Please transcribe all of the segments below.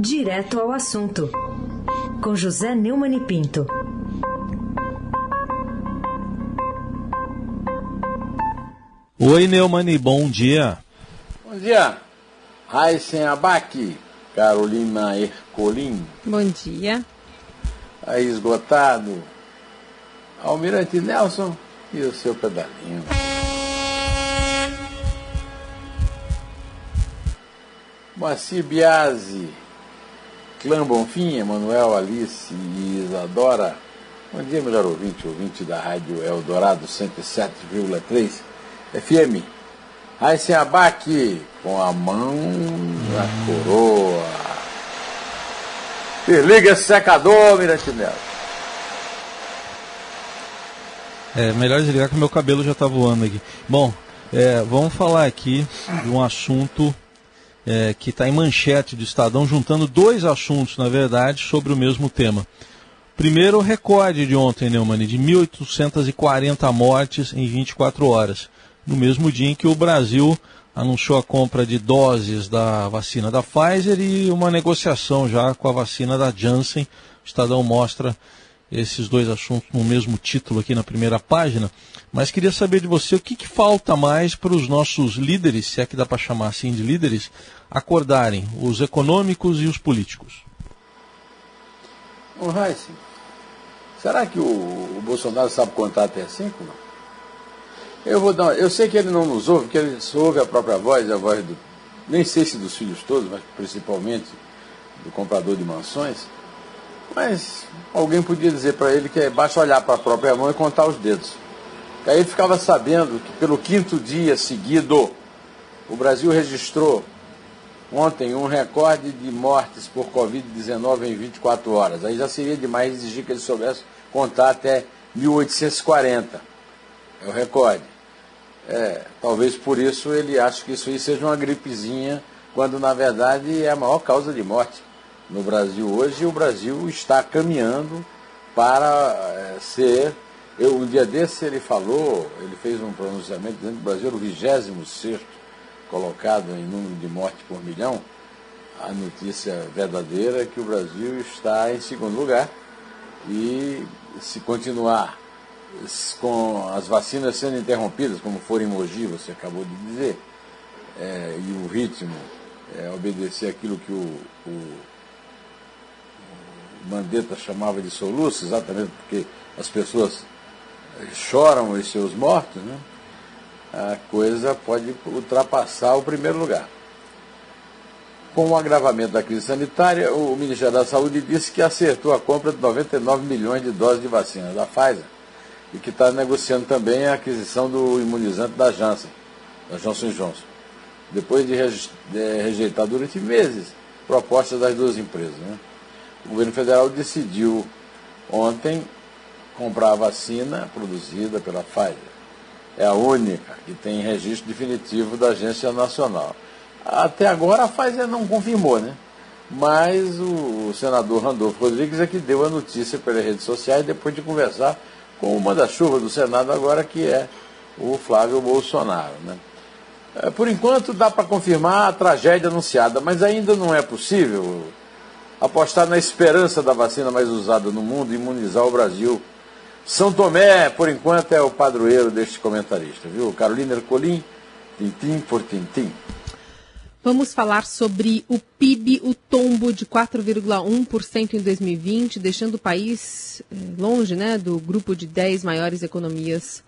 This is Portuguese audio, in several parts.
Direto ao assunto, com José Neumann e Pinto. Oi, Neumani, bom dia. Bom dia. Raíssen Abac, Carolina Ercolim. Bom dia. Aí esgotado. Almirante Nelson e o seu pedalinho. Moacir Biasi, Clã Bonfim, Emanuel, Alice e Isadora. Bom dia, melhor ouvinte, ouvinte da Rádio Eldorado 107,3 FM. Raíssen Abac, com a mão na coroa. Desliga esse secador, Mirante. É melhor desligar que meu cabelo já está voando aqui. Bom, é, vamos falar aqui de um assunto é, que está em manchete do Estadão, juntando dois assuntos, na verdade, sobre o mesmo tema. Primeiro, o recorde de ontem, Neumann, de 1.840 mortes em 24 horas, no mesmo dia em que o Brasil anunciou a compra de doses da vacina da Pfizer e uma negociação já com a vacina da Janssen. O Estadão mostra esses dois assuntos no mesmo título aqui na primeira página, mas queria saber de você o que, que falta mais para os nossos líderes, se é que dá para chamar assim de líderes, acordarem, os econômicos e os políticos. Ô, Heisen, será que o, o, Bolsonaro sabe contar até cinco? Não? Eu vou dar. Eu sei que ele não nos ouve, porque ele só ouve a própria voz, a voz do. Nem sei se dos filhos todos, mas principalmente do comprador de mansões. Mas alguém podia dizer para ele que basta olhar para a própria mão e contar os dedos. Aí ele ficava sabendo que pelo quinto dia seguido, o Brasil registrou ontem um recorde de mortes por Covid-19 em 24 horas. Aí já seria demais exigir que ele soubesse contar até 1840. É o recorde. É, talvez por isso ele ache que isso aí seja uma gripezinha, quando na verdade é a maior causa de morte no Brasil hoje. E o Brasil está caminhando para é, ser. Eu, um dia desse ele falou, ele fez um pronunciamento dizendo que o Brasil era o 26 colocado em número de mortes por milhão, a notícia verdadeira é que o Brasil está em segundo lugar e se continuar com as vacinas sendo interrompidas, como for em Mogi, você acabou de dizer, é, e o ritmo é, obedecer aquilo que o, o, o Mandetta chamava de soluço, exatamente porque as pessoas choram os seus mortos, né? A coisa pode ultrapassar o primeiro lugar. Com o agravamento da crise sanitária, o Ministério da Saúde disse que acertou a compra de 99 milhões de doses de vacina da Pfizer e que está negociando também a aquisição do imunizante da Janssen, da Johnson Johnson, depois de rejeitar durante meses propostas das duas empresas. Né? O governo federal decidiu ontem comprar a vacina produzida pela Pfizer é a única que tem registro definitivo da Agência Nacional. Até agora a Pfizer não confirmou, né? Mas o, senador Randolfo Rodrigues é que deu a notícia pelas redes sociais depois de conversar com o manda-chuva do Senado agora, que é o Flávio Bolsonaro. Né? É, por enquanto dá para confirmar a tragédia anunciada, mas ainda não é possível apostar na esperança da vacina mais usada no mundo imunizar o Brasil são Tomé, por enquanto, é o padroeiro deste comentarista, viu? Carolina Ercolim, tintim por tintim. Vamos falar sobre o PIB, o tombo de 4,1% em 2020, deixando o país eh, longe né, do grupo de 10 maiores economias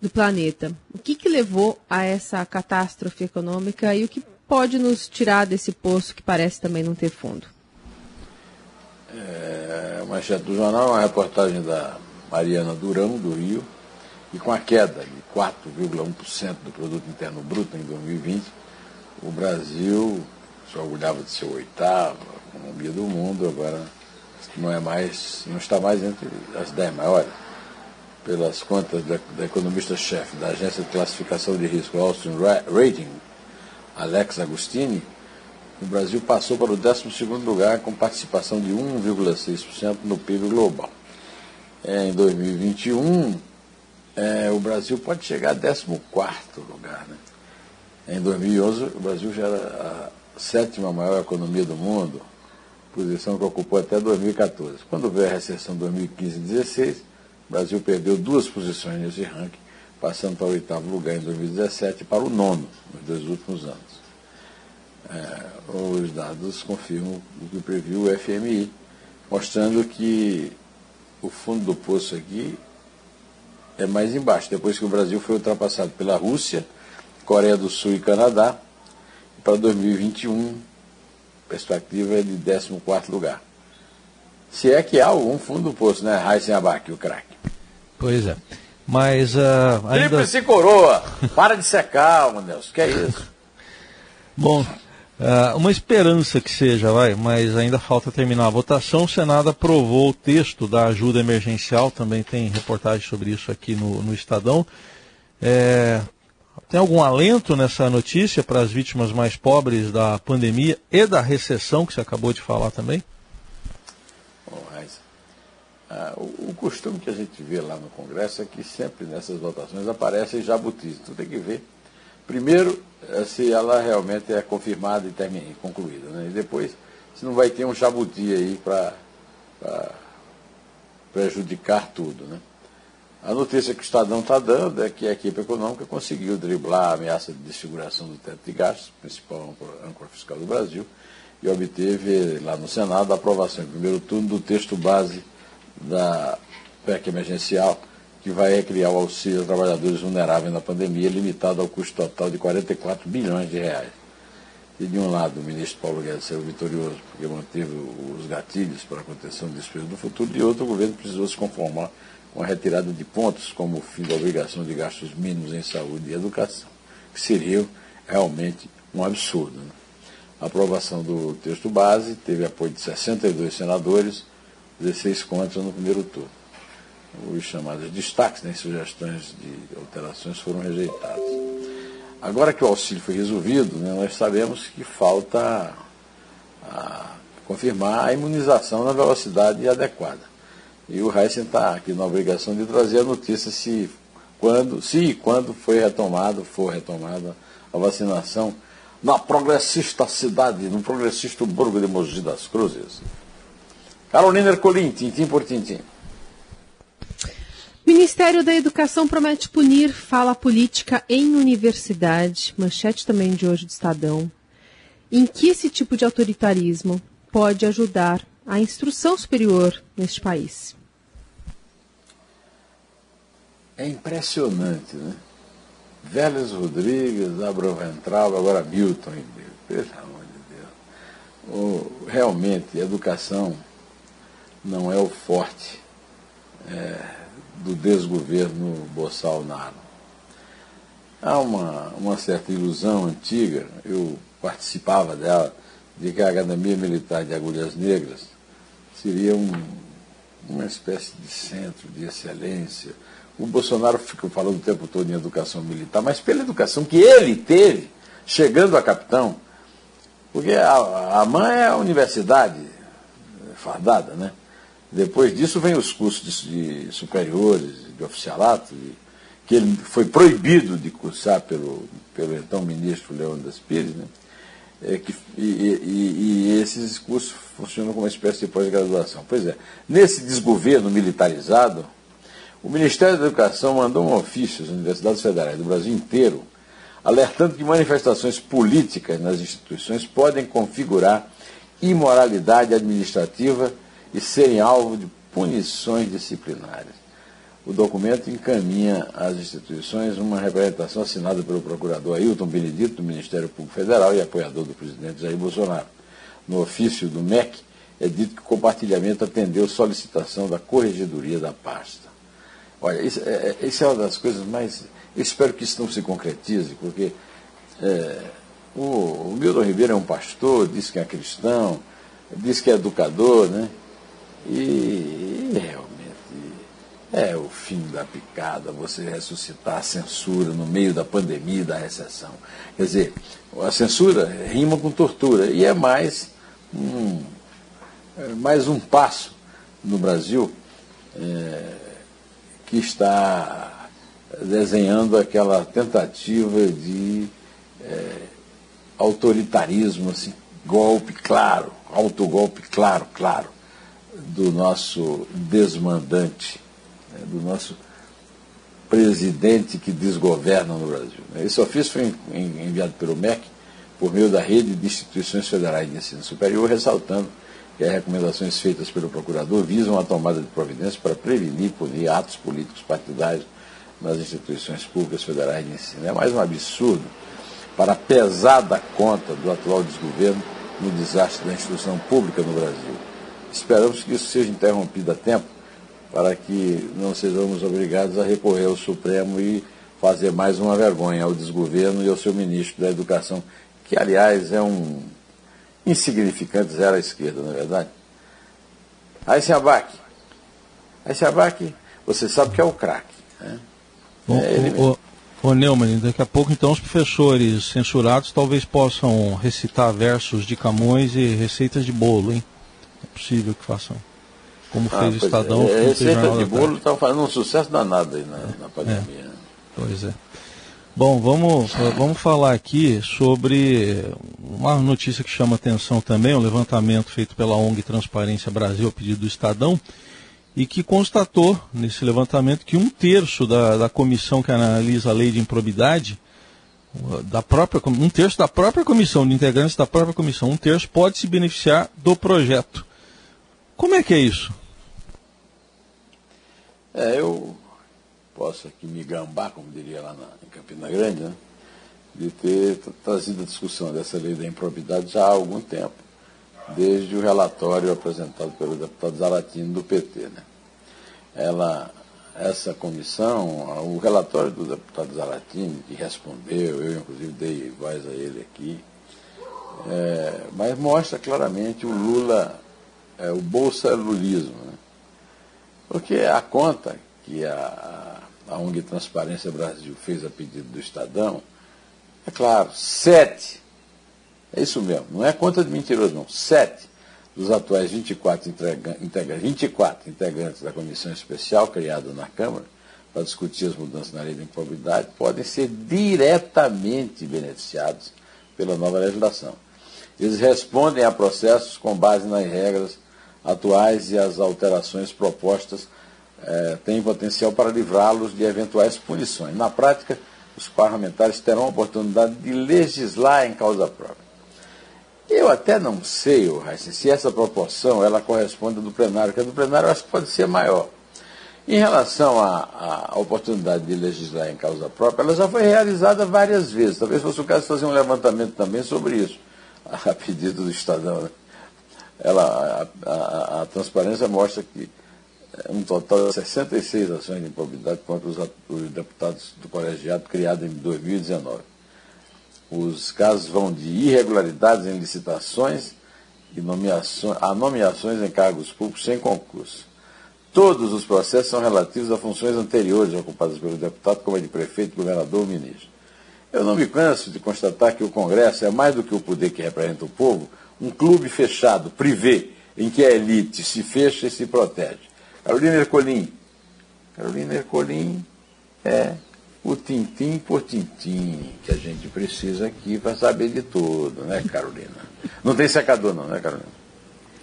do planeta. O que, que levou a essa catástrofe econômica e o que pode nos tirar desse poço que parece também não ter fundo? É, manchete do jornal, uma reportagem da Mariana Durão, do Rio, e com a queda de 4,1% do produto interno bruto em 2020, o Brasil se orgulhava de ser o oitavo, a economia do mundo, agora não é mais, não está mais entre as dez maiores. Pelas contas da, economista-chefe da agência de classificação de risco Austin Rating, Alex Agostini, o Brasil passou para o 12 lugar com participação de 1,6% no PIB global é, em 2021, é, o Brasil pode chegar a 14 lugar. Né? Em 2011, o Brasil já era a sétima maior economia do mundo, posição que ocupou até 2014. Quando veio a recessão 2015 e 2016, o Brasil perdeu duas posições nesse ranking, passando para o oitavo lugar em 2017 e para o nono nos dois últimos anos. É, os dados confirmam o que previu o FMI, mostrando que o fundo do poço aqui é mais embaixo, depois que o Brasil foi ultrapassado pela Rússia, Coreia do Sul e Canadá, para 2021, a perspectiva é de 14 lugar. Se é que há algum fundo do poço, né? Raíssen Abac, o craque. Pois é. Mas uh, ainda... Tríplice coroa! Para de secar, Deus, que é isso? Bom, uh, uma esperança que seja, vai, mas ainda falta terminar a votação. O Senado aprovou o texto da ajuda emergencial, também tem reportagem sobre isso aqui no, no Estadão. É, tem algum alento nessa notícia para as vítimas mais pobres da pandemia e da recessão que você acabou de falar também? Bom, mas, ah, o, o, costume que a gente vê lá no Congresso é que sempre nessas votações aparecem jabutis. Tu tem que ver, primeiro, eh, se ela realmente é confirmada e termina, concluída. Né? E depois, se não vai ter um jabuti aí para prejudicar tudo. Né? A notícia que o Estadão está dando é que a equipe econômica conseguiu driblar a ameaça de desfiguração do teto de gastos, principal âncora fiscal do Brasil, e obteve lá no Senado a aprovação em primeiro turno do texto base da PEC emergencial, que vai recriar o auxílio aos trabalhadores vulneráveis na pandemia, limitado ao custo total de 44 bilhões de reais. E de um lado o ministro Paulo Guedes saiu vitorioso porque manteve os gatilhos para a contenção do despesa do futuro, de outro o governo precisou se conformar com a retirada de pontos, como o fim da obrigação de gastos mínimos em saúde e educação, que seria realmente um absurdo. Né? A aprovação do texto base teve apoio de 62 senadores, 16 contra no primeiro turno. Os chamados destaques, né, sugestões de alterações foram rejeitados. Agora que o auxílio foi resolvido, né, nós sabemos que falta a, confirmar a imunização na velocidade adequada. E o Heisen está aqui na obrigação de trazer a notícia se, quando, se e quando foi retomado, for retomada a vacinação na progressista cidade, no progressista Burgo de Mogi das Cruzes. Carolina Ercolim, tintim por tintim. Ministério da Educação promete punir fala política em universidade. Manchete também de hoje do Estadão. Em que esse tipo de autoritarismo pode ajudar a instrução superior neste país. É impressionante, né? Vélez Rodrigues, Abraham Ventral, agora Milton. Pelo amor de Deus. O, realmente, educação não é o forte é, do desgoverno Bolsonaro. Há uma, uma certa ilusão antiga, eu participava dela, de que a Academia Militar de Agulhas Negras seria um, uma espécie de centro de excelência. O Bolsonaro fica falando o tempo todo em educação militar, mas pela educação que ele teve, chegando a capitão, porque a, a mãe é a universidade fardada, né? Depois disso vem os cursos de, de superiores, de oficialato, de, que ele foi proibido de cursar pelo, pelo então ministro Leônidas Pires, né? é, que, e, e, e, esses cursos funcionam como uma espécie de pós-graduação. Pois é, nesse desgoverno militarizado, o Ministério da Educação mandou um ofício às universidades federais do Brasil inteiro, alertando que manifestações políticas nas instituições podem configurar imoralidade administrativa e serem alvo de punições disciplinares. O documento encaminha às instituições uma representação assinada pelo procurador Ailton Benedito, do Ministério Público Federal e apoiador do presidente Jair Bolsonaro. No ofício do MEC, é dito que o compartilhamento atendeu solicitação da corregedoria da pasta. Olha, isso é, é isso é uma das coisas mais. Eu espero que isso não se concretize, porque é, o, o Milton Ribeiro é um pastor, diz que é cristão, diz que é educador, né? E, realmente é o fim da picada, você ressuscitar a censura no meio da pandemia e da recessão. Quer dizer, a censura rima com tortura e é mais um, é mais um passo no Brasil é, que está desenhando aquela tentativa de é, autoritarismo assim, golpe claro, autogolpe claro, claro, do nosso desmandante, né, do nosso presidente que desgoverna no Brasil. Esse ofício foi enviado pelo MEC por meio da rede de instituições federais de ensino superior, ressaltando que as recomendações feitas pelo procurador visam a tomada de providências para prevenir e punir atos políticos partidários nas instituições públicas federais de ensino. É mais um absurdo para a pesada conta do atual desgoverno no desastre da instituição pública no Brasil. Esperamos que isso seja interrompido a tempo para que não sejamos obrigados a recorrer ao Supremo e fazer mais uma vergonha ao desgoverno e ao seu ministro da Educação, que, aliás, é um insignificante zero à esquerda, não é verdade? Aí se abaque. Aí se abaque, você sabe que é o craque. Né? Bom, é o, o, o Neumann, daqui a pouco então os professores censurados talvez possam recitar versos de Camões e receitas de bolo, hein? É possível que façam. Como ah, fez o Estadão. É, receita de bolo está fazendo um sucesso danado aí na, é, na pandemia. É. Pois é. Bom, vamos, vamos falar aqui sobre uma notícia que chama atenção também, um levantamento feito pela ONG Transparência Brasil a pedido do Estadão, e que constatou nesse levantamento que um terço da, da comissão que analisa a lei de improbidade, da própria, um terço da própria comissão, de integrantes da própria comissão, um terço pode se beneficiar do projeto. Como é que é isso? É, eu posso aqui me gambar, como diria lá na, em Campina Grande, né, de ter trazido a discussão dessa lei da improbidade já há algum tempo, desde o relatório apresentado pelo deputado Zaratini do PT. Né. Ela, essa comissão, o relatório do deputado Zaratini, que respondeu, eu inclusive dei voz a ele aqui, é, mas mostra claramente o Lula, é, o bolsa-lulismo. Né? Porque a conta que a, a ONG Transparência Brasil fez a pedido do Estadão, é claro, sete, é isso mesmo, não é conta de mentiroso não, sete dos atuais 24, integra, 24 integrantes da comissão especial criada na Câmara para discutir as mudanças na lei da improbidade podem ser diretamente beneficiados pela nova legislação. Eles respondem a processos com base nas regras atuais e as alterações propostas é, tem potencial para livrá-los de eventuais punições. Na prática, os parlamentares terão a oportunidade de legislar em causa própria. Eu até não sei, Raíssa, se essa proporção ela corresponde do plenário, porque a do plenário eu acho que pode ser maior. Em relação à, à, oportunidade de legislar em causa própria, ela já foi realizada várias vezes. Talvez fosse o caso de fazer um levantamento também sobre isso, a pedido do Estadão. Né? Ela, a, a, a transparência mostra que um total de 66 ações de improbidade contra os, os deputados do colegiado criado em 2019. Os casos vão de irregularidades em licitações e nomeações, a nomeações em cargos públicos sem concurso. Todos os processos são relativos a funções anteriores ocupadas pelo deputado, como a de prefeito, governador ou ministro. Eu não me canso de constatar que o Congresso é mais do que o poder que representa o povo, um clube fechado, privê, em que a elite se fecha e se protege. Carolina Ercolim. Carolina Ercolim é o tintim por tintim que a gente precisa aqui para saber de tudo, né, Carolina? Não tem secador não, né, Carolina?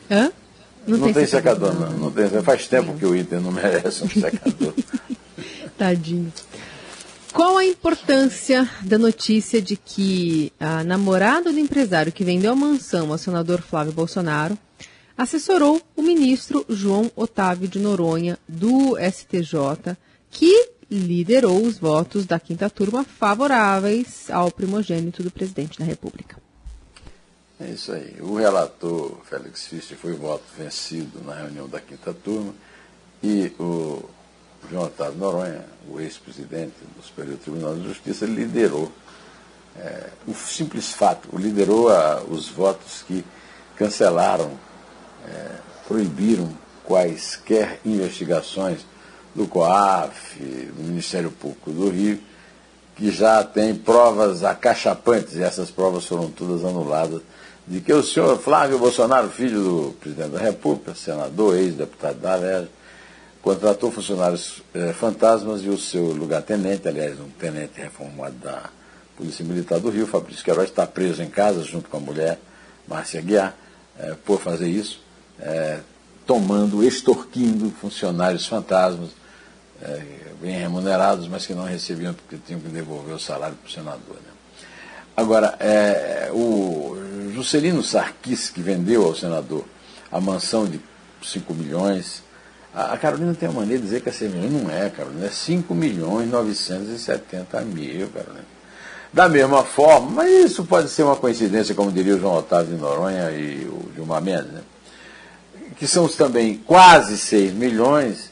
Hã? Não, não tem, tem secador, secador, não. não tem, faz tempo que o Inter não merece um secador. Tadinho. Qual a importância da notícia de que a namorada do empresário que vendeu a mansão ao senador Flávio Bolsonaro assessorou o ministro João Otávio de Noronha, do STJ, que liderou os votos da quinta turma favoráveis ao primogênito do presidente da República. É isso aí. O relator Félix Fischer foi voto vencido na reunião da quinta turma e o João Otávio Noronha, o ex-presidente do Superior Tribunal de Justiça, liderou é, o simples fato, liderou a, os votos que cancelaram é, proibiram quaisquer investigações do COAF, do Ministério Público do Rio, que já tem provas acachapantes, e essas provas foram todas anuladas, de que o senhor Flávio Bolsonaro, filho do presidente da República, senador, ex-deputado da Alerj, contratou funcionários eh, fantasmas e o seu lugar-tenente, aliás, um tenente reformado da Polícia Militar do Rio, Fabrício Queiroz, está preso em casa junto com a mulher Márcia Guiar, é, por fazer isso, é, tomando, extorquindo funcionários fantasmas, é, bem remunerados, mas que não recebiam porque tinham que devolver o salário para o senador. Né? Agora, é, o Juscelino Sarkis, que vendeu ao senador a mansão de 5 milhões, a, Carolina tem uma maneira de dizer que 6 milhões, não é, Carolina, é 5 milhões 970 mil, Carolina. Da mesma forma, mas isso pode ser uma coincidência, como diria o João Otávio de Noronha e o Gilmar Mendes, né? que são também quase 6 milhões,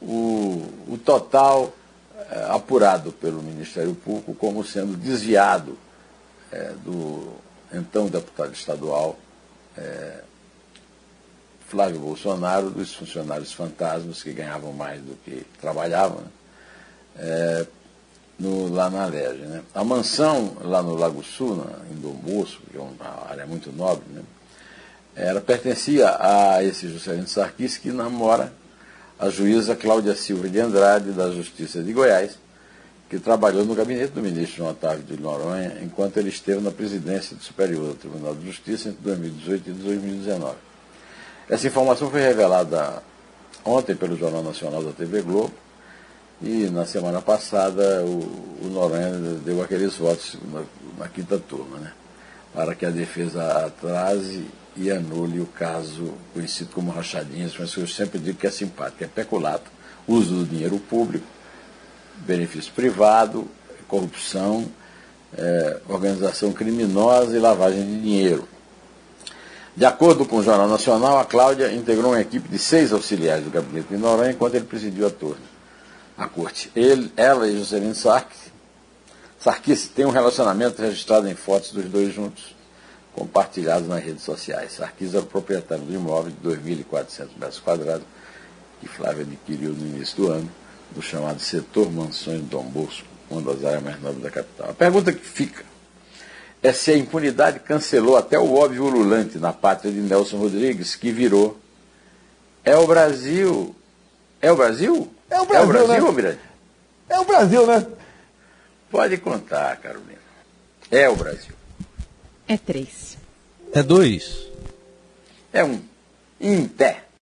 o, o total é, apurado pelo Ministério Público como sendo desviado é, do então deputado estadual é, Flávio Bolsonaro, dos funcionários fantasmas que ganhavam mais do que trabalhavam, né? é, no, lá na Alerj. Né? A mansão lá no Lago Sul, na, em Dom Bosco, que é uma área muito nobre, né? Ela pertencia a esse Juscelino Sarquis que namora a juíza Cláudia Silva de Andrade, da Justiça de Goiás, que trabalhou no gabinete do ministro João Otávio de Noronha enquanto ele esteve na presidência do Superior Tribunal de Justiça entre 2018 e 2019. Essa informação foi revelada ontem pelo Jornal Nacional da TV Globo e na semana passada o, o Noronha deu aqueles votos na, na quinta turma, né? Para que a defesa atrase e anule o caso conhecido como rachadinhas, mas eu sempre digo que é simpático, é peculato, uso do dinheiro público, benefício privado, corrupção, é, organização criminosa e lavagem de dinheiro. De acordo com o Jornal Nacional, a Cláudia integrou uma equipe de seis auxiliares do gabinete de Noronha enquanto ele presidiu a, turma, a corte. Ele, ela e Juscelino Sarkis, Sarkis têm um relacionamento registrado em fotos dos dois juntos compartilhados nas redes sociais. Sarkis era o proprietário do imóvel de 2.400 metros quadrados que Flávia adquiriu no início do ano, do chamado setor Mansões Dom Bosco, uma das áreas mais nobres da capital. A pergunta que fica é se a impunidade cancelou até o óbvio ululante na pátria de Nelson Rodrigues, que virou é o Brasil. É o Brasil? É o Brasil, é o Brasil, né? É o Brasil, né? Pode contar, Carolina. É o Brasil. É três. É dois. É um. Inter.